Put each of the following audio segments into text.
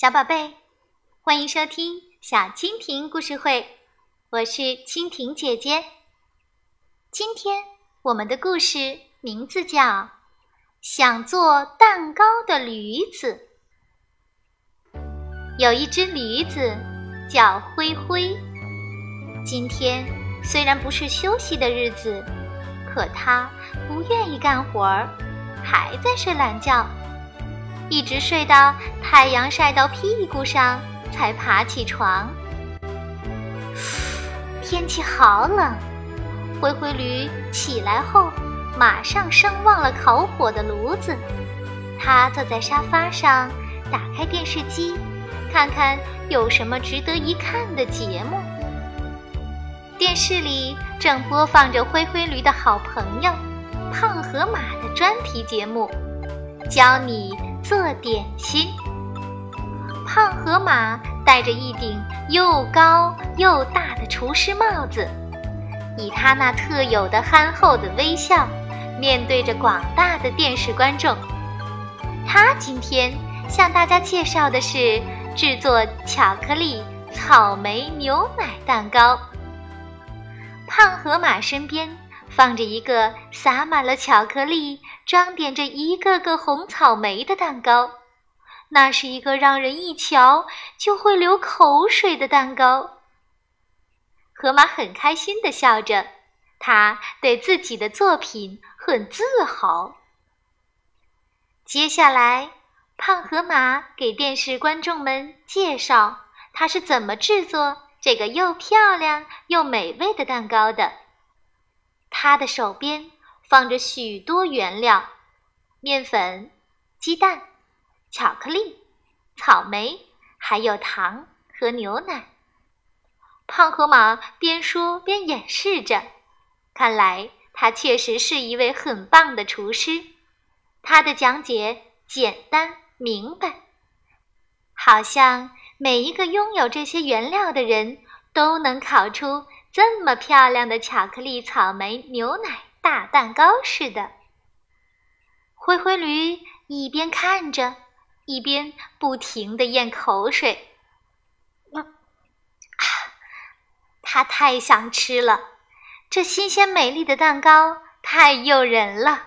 小宝贝，欢迎收听小蜻蜓故事会，我是蜻蜓姐姐。今天我们的故事名字叫《想做蛋糕的驴子》。有一只驴子叫灰灰，今天虽然不是休息的日子，可它不愿意干活儿，还在睡懒觉。一直睡到太阳晒到屁股上才爬起床。天气好冷，灰灰驴起来后马上升旺了烤火的炉子。他坐在沙发上，打开电视机，看看有什么值得一看的节目。电视里正播放着灰灰驴的好朋友胖河马的专题节目，教你。做点心，胖河马戴着一顶又高又大的厨师帽子，以他那特有的憨厚的微笑，面对着广大的电视观众。他今天向大家介绍的是制作巧克力草莓牛奶蛋糕。胖河马身边。放着一个撒满了巧克力、装点着一个个红草莓的蛋糕，那是一个让人一瞧就会流口水的蛋糕。河马很开心地笑着，他对自己的作品很自豪。接下来，胖河马给电视观众们介绍他是怎么制作这个又漂亮又美味的蛋糕的。他的手边放着许多原料：面粉、鸡蛋、巧克力、草莓，还有糖和牛奶。胖河马边说边演示着，看来他确实是一位很棒的厨师。他的讲解简单明白，好像每一个拥有这些原料的人都能烤出。这么漂亮的巧克力草莓牛奶大蛋糕似的，灰灰驴一边看着，一边不停地咽口水。啊，他太想吃了，这新鲜美丽的蛋糕太诱人了。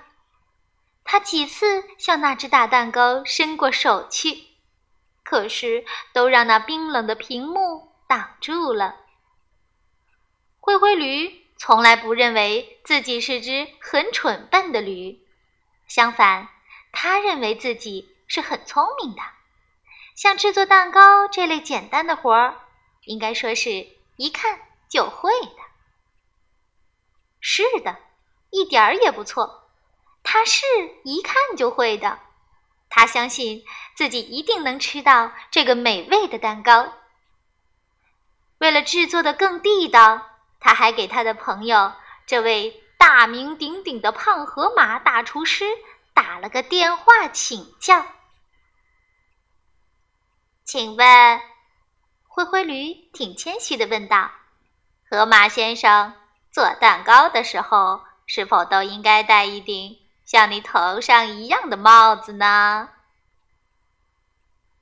他几次向那只大蛋糕伸过手去，可是都让那冰冷的屏幕挡住了。灰灰驴从来不认为自己是只很蠢笨的驴，相反，他认为自己是很聪明的。像制作蛋糕这类简单的活儿，应该说是一看就会的。是的，一点儿也不错，他是一看就会的。他相信自己一定能吃到这个美味的蛋糕。为了制作的更地道。他还给他的朋友，这位大名鼎鼎的胖河马大厨师打了个电话请教。请问，灰灰驴挺谦虚的问道：“河马先生，做蛋糕的时候，是否都应该戴一顶像你头上一样的帽子呢？”“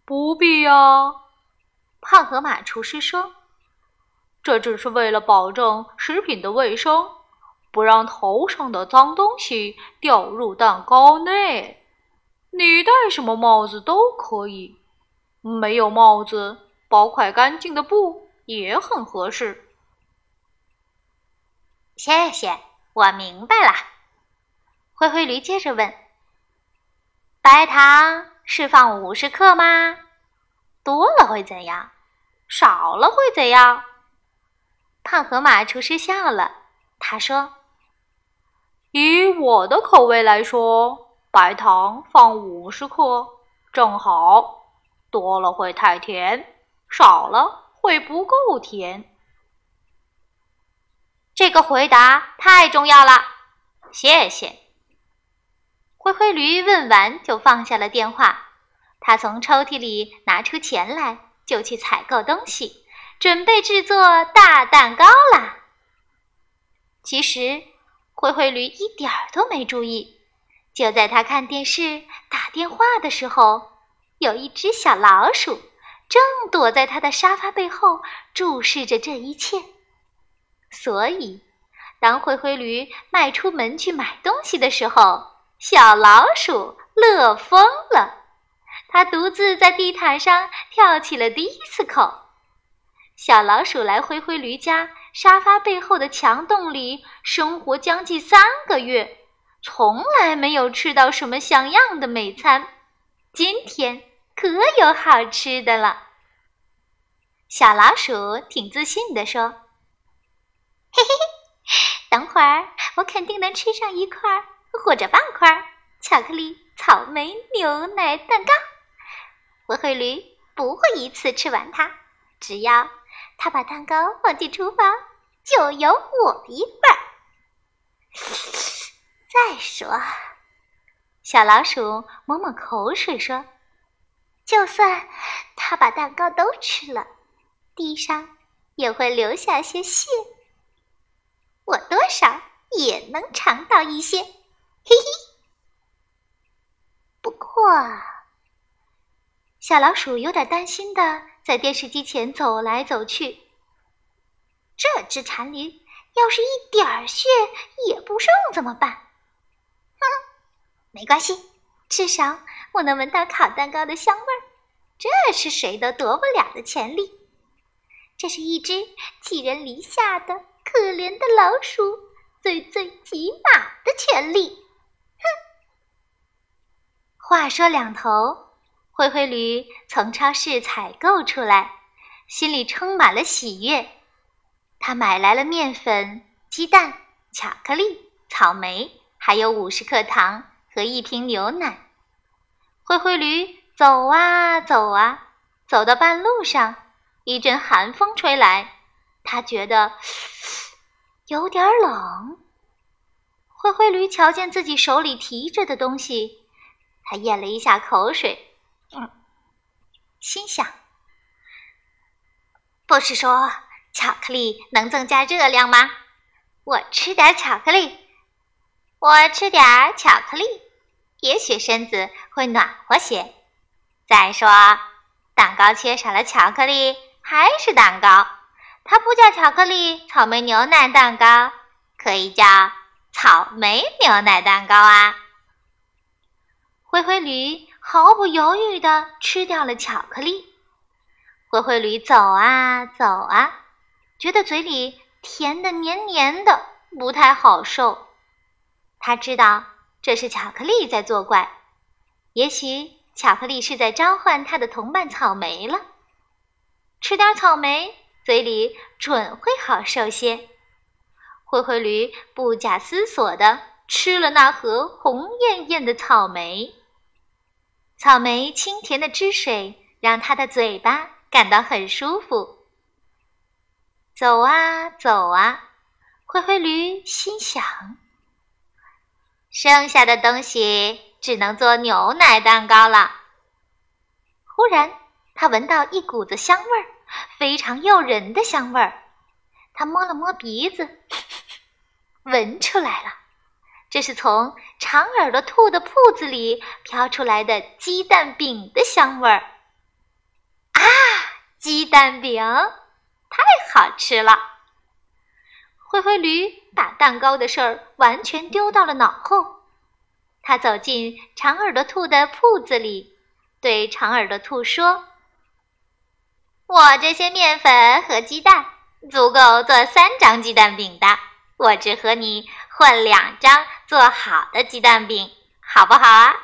不必呀。”胖河马厨师说。这只是为了保证食品的卫生，不让头上的脏东西掉入蛋糕内。你戴什么帽子都可以，没有帽子，包块干净的布也很合适。谢谢，我明白了。灰灰驴接着问：“白糖是放五十克吗？多了会怎样？少了会怎样？”胖河马厨师笑了，他说：“以我的口味来说，白糖放五十克正好，多了会太甜，少了会不够甜。”这个回答太重要了，谢谢。灰灰驴问完就放下了电话，他从抽屉里拿出钱来，就去采购东西。准备制作大蛋糕啦！其实，灰灰驴一点儿都没注意。就在他看电视、打电话的时候，有一只小老鼠正躲在他的沙发背后注视着这一切。所以，当灰灰驴迈出门去买东西的时候，小老鼠乐疯了。它独自在地毯上跳起了迪斯科。小老鼠来灰灰驴家沙发背后的墙洞里生活将近三个月，从来没有吃到什么像样的美餐。今天可有好吃的了。小老鼠挺自信地说：“嘿嘿嘿，等会儿我肯定能吃上一块或者半块巧克力草莓牛奶蛋糕。灰灰驴不会一次吃完它，只要他把蛋糕放进厨房，就有我一份儿。再说。”小老鼠抹抹口水说：“就算他把蛋糕都吃了，地上也会留下些屑。我多少也能尝到一些，嘿嘿。不过，小老鼠有点担心的在电视机前走来走去。这只馋驴要是一点儿血也不剩怎么办？”哼没关系，至少我能闻到烤蛋糕的香味儿，这是谁都夺不了的权利。这是一只寄人篱下的可怜的老鼠最最起码的权利。哼！话说两头，灰灰驴从超市采购出来，心里充满了喜悦。他买来了面粉、鸡蛋、巧克力、草莓，还有五十克糖。和一瓶牛奶，灰灰驴走啊走啊，走到半路上，一阵寒风吹来，他觉得有点冷。灰灰驴瞧见自己手里提着的东西，他咽了一下口水，嗯，心想：不是说巧克力能增加热量吗？我吃点巧克力。我吃点巧克力，也许身子会暖和些。再说，蛋糕缺少了巧克力还是蛋糕，它不叫巧克力草莓牛奶蛋糕，可以叫草莓牛奶蛋糕啊！灰灰驴毫不犹豫地吃掉了巧克力。灰灰驴走啊走啊，觉得嘴里甜的黏黏的，不太好受。他知道这是巧克力在作怪，也许巧克力是在召唤他的同伴草莓了。吃点草莓，嘴里准会好受些。灰灰驴不假思索地吃了那盒红艳艳的草莓。草莓清甜的汁水让他的嘴巴感到很舒服。走啊走啊，灰灰驴心想。剩下的东西只能做牛奶蛋糕了。忽然，他闻到一股子香味儿，非常诱人的香味儿。他摸了摸鼻子，闻出来了，这是从长耳朵兔的铺子里飘出来的鸡蛋饼的香味儿。啊，鸡蛋饼，太好吃了！灰灰驴把蛋糕的事儿完全丢到了脑后。他走进长耳朵兔的铺子里，对长耳朵兔说：“我这些面粉和鸡蛋足够做三张鸡蛋饼的，我只和你换两张做好的鸡蛋饼，好不好啊？”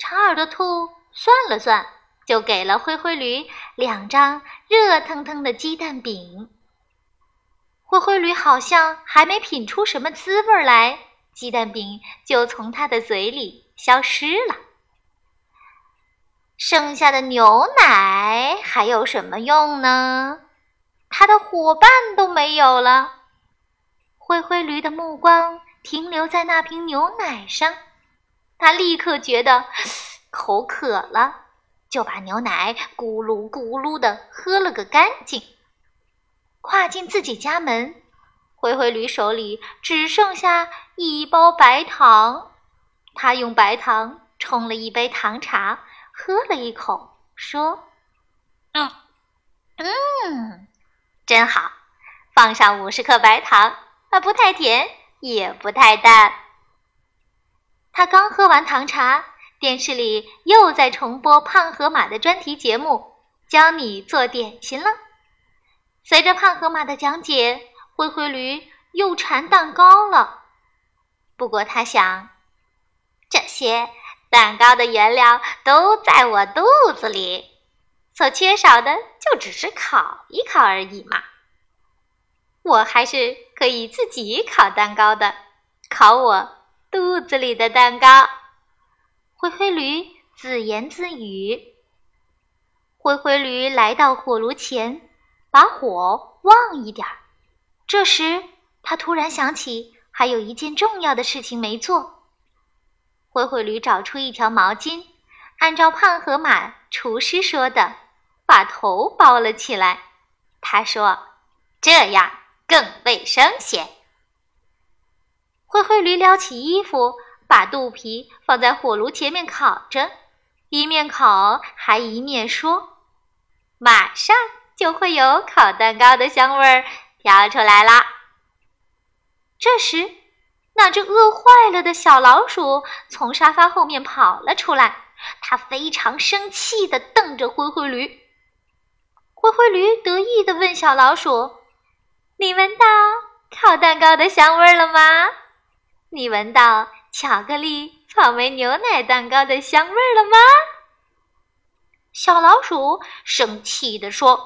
长耳朵兔算了算，就给了灰灰驴两张热腾腾的鸡蛋饼。灰灰驴好像还没品出什么滋味来，鸡蛋饼就从他的嘴里消失了。剩下的牛奶还有什么用呢？他的伙伴都没有了。灰灰驴的目光停留在那瓶牛奶上，他立刻觉得口渴了，就把牛奶咕噜咕噜的喝了个干净。跨进自己家门，灰灰驴手里只剩下一包白糖。他用白糖冲了一杯糖茶，喝了一口，说：“嗯嗯，真好，放上五十克白糖，啊，不太甜，也不太淡。他刚喝完糖茶，电视里又在重播胖河马的专题节目，教你做点心了。随着胖河马的讲解，灰灰驴又馋蛋糕了。不过他想，这些蛋糕的原料都在我肚子里，所缺少的就只是烤一烤而已嘛。我还是可以自己烤蛋糕的，烤我肚子里的蛋糕。灰灰驴自言自语。灰灰驴来到火炉前，把火旺一点儿。这时，他突然想起。还有一件重要的事情没做。灰灰驴找出一条毛巾，按照胖河马厨师说的，把头包了起来。他说：“这样更卫生些。”灰灰驴撩起衣服，把肚皮放在火炉前面烤着，一面烤还一面说：“马上就会有烤蛋糕的香味儿飘出来啦。”这时，那只饿坏了的小老鼠从沙发后面跑了出来。它非常生气地瞪着灰灰驴。灰灰驴得意地问小老鼠：“你闻到烤蛋糕的香味了吗？你闻到巧克力草莓牛奶蛋糕的香味了吗？”小老鼠生气地说：“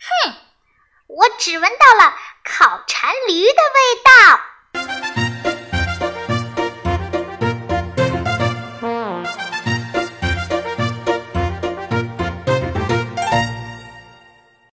哼，我只闻到了。”烤馋驴的味道。